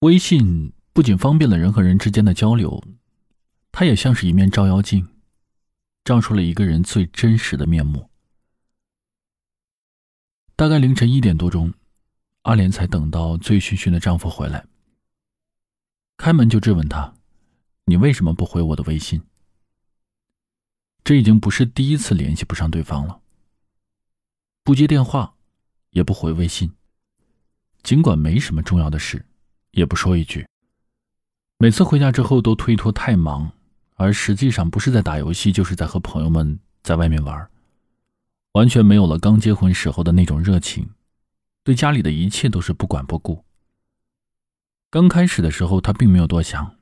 微信不仅方便了人和人之间的交流，它也像是一面照妖镜，照出了一个人最真实的面目。大概凌晨一点多钟，阿莲才等到醉醺醺的丈夫回来，开门就质问他：“你为什么不回我的微信？”这已经不是第一次联系不上对方了，不接电话，也不回微信。尽管没什么重要的事，也不说一句。每次回家之后都推脱太忙，而实际上不是在打游戏，就是在和朋友们在外面玩，完全没有了刚结婚时候的那种热情，对家里的一切都是不管不顾。刚开始的时候，她并没有多想，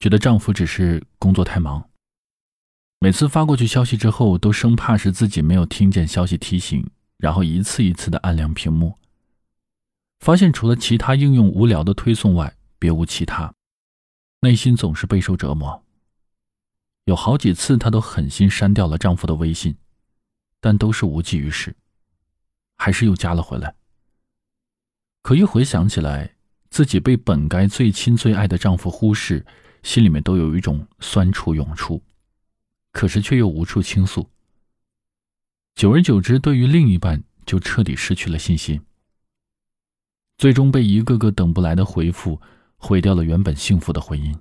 觉得丈夫只是工作太忙。每次发过去消息之后，都生怕是自己没有听见消息提醒，然后一次一次的按亮屏幕。发现除了其他应用无聊的推送外，别无其他，内心总是备受折磨。有好几次，她都狠心删掉了丈夫的微信，但都是无济于事，还是又加了回来。可一回想起来，自己被本该最亲最爱的丈夫忽视，心里面都有一种酸楚涌出，可是却又无处倾诉。久而久之，对于另一半就彻底失去了信心。最终被一个个等不来的回复毁掉了原本幸福的婚姻。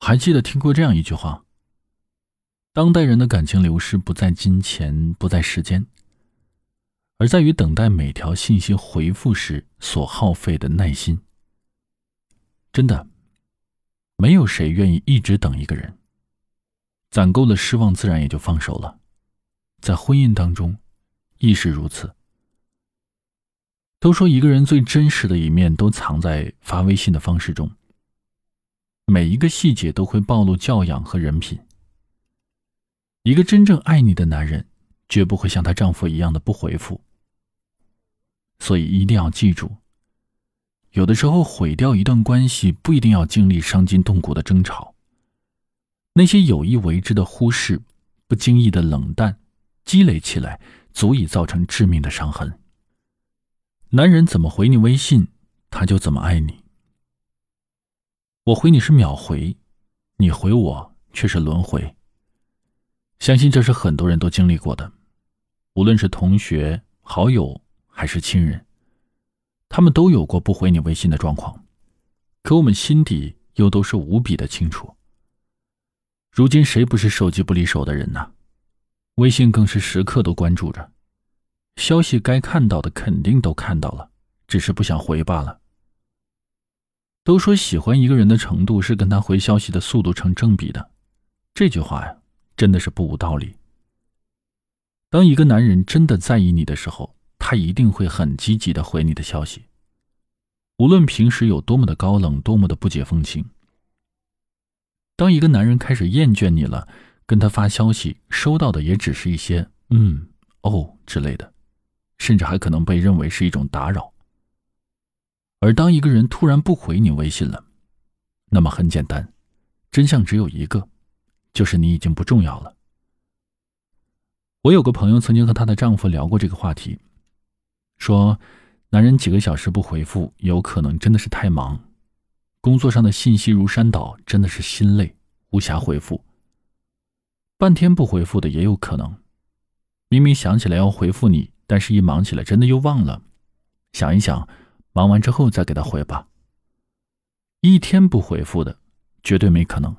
还记得听过这样一句话：当代人的感情流失不在金钱，不在时间，而在于等待每条信息回复时所耗费的耐心。真的，没有谁愿意一直等一个人。攒够了失望，自然也就放手了。在婚姻当中，亦是如此。都说一个人最真实的一面都藏在发微信的方式中。每一个细节都会暴露教养和人品。一个真正爱你的男人，绝不会像她丈夫一样的不回复。所以一定要记住，有的时候毁掉一段关系，不一定要经历伤筋动骨的争吵。那些有意为之的忽视，不经意的冷淡，积累起来，足以造成致命的伤痕。男人怎么回你微信，他就怎么爱你。我回你是秒回，你回我却是轮回。相信这是很多人都经历过的，无论是同学、好友还是亲人，他们都有过不回你微信的状况。可我们心底又都是无比的清楚。如今谁不是手机不离手的人呢？微信更是时刻都关注着。消息该看到的肯定都看到了，只是不想回罢了。都说喜欢一个人的程度是跟他回消息的速度成正比的，这句话呀，真的是不无道理。当一个男人真的在意你的时候，他一定会很积极的回你的消息，无论平时有多么的高冷，多么的不解风情。当一个男人开始厌倦你了，跟他发消息，收到的也只是一些“嗯”“哦”之类的。甚至还可能被认为是一种打扰。而当一个人突然不回你微信了，那么很简单，真相只有一个，就是你已经不重要了。我有个朋友曾经和她的丈夫聊过这个话题，说，男人几个小时不回复，有可能真的是太忙，工作上的信息如山倒，真的是心累，无暇回复。半天不回复的也有可能，明明想起来要回复你。但是，一忙起来，真的又忘了。想一想，忙完之后再给他回吧。一天不回复的，绝对没可能。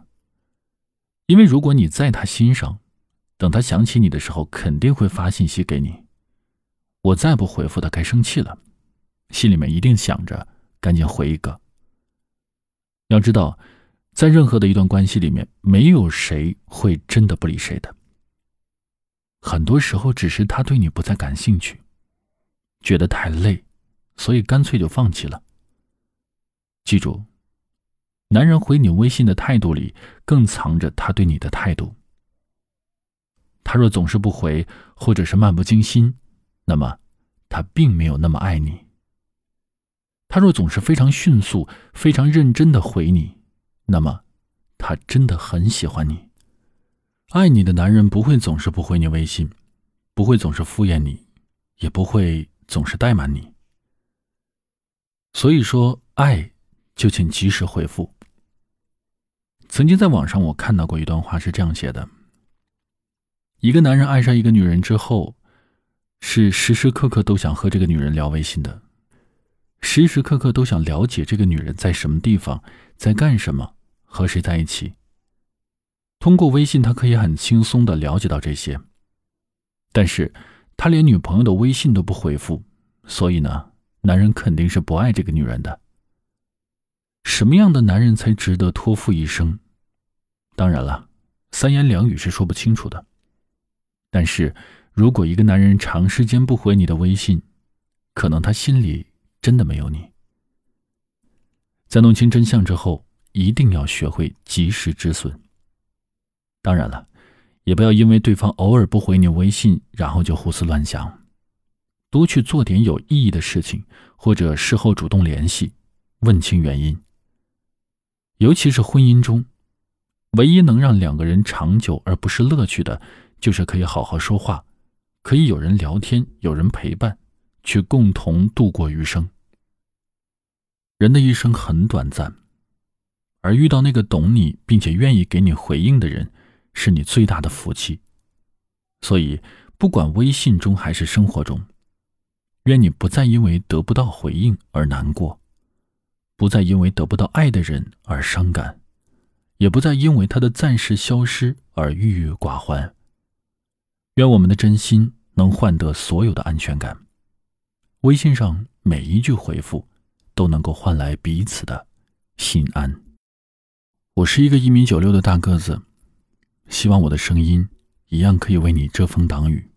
因为如果你在他心上，等他想起你的时候，肯定会发信息给你。我再不回复他，该生气了，心里面一定想着赶紧回一个。要知道，在任何的一段关系里面，没有谁会真的不理谁的。很多时候，只是他对你不再感兴趣，觉得太累，所以干脆就放弃了。记住，男人回你微信的态度里，更藏着他对你的态度。他若总是不回，或者是漫不经心，那么他并没有那么爱你。他若总是非常迅速、非常认真的回你，那么他真的很喜欢你。爱你的男人不会总是不回你微信，不会总是敷衍你，也不会总是怠慢你。所以说，爱就请及时回复。曾经在网上我看到过一段话，是这样写的：一个男人爱上一个女人之后，是时时刻刻都想和这个女人聊微信的，时时刻刻都想了解这个女人在什么地方，在干什么，和谁在一起。通过微信，他可以很轻松的了解到这些。但是，他连女朋友的微信都不回复，所以呢，男人肯定是不爱这个女人的。什么样的男人才值得托付一生？当然了，三言两语是说不清楚的。但是，如果一个男人长时间不回你的微信，可能他心里真的没有你。在弄清真相之后，一定要学会及时止损。当然了，也不要因为对方偶尔不回你微信，然后就胡思乱想，多去做点有意义的事情，或者事后主动联系，问清原因。尤其是婚姻中，唯一能让两个人长久而不是乐趣的，就是可以好好说话，可以有人聊天，有人陪伴，去共同度过余生。人的一生很短暂，而遇到那个懂你并且愿意给你回应的人，是你最大的福气。所以，不管微信中还是生活中，愿你不再因为得不到回应而难过。不再因为得不到爱的人而伤感，也不再因为他的暂时消失而郁郁寡欢。愿我们的真心能换得所有的安全感，微信上每一句回复都能够换来彼此的心安。我是一个一米九六的大个子，希望我的声音一样可以为你遮风挡雨。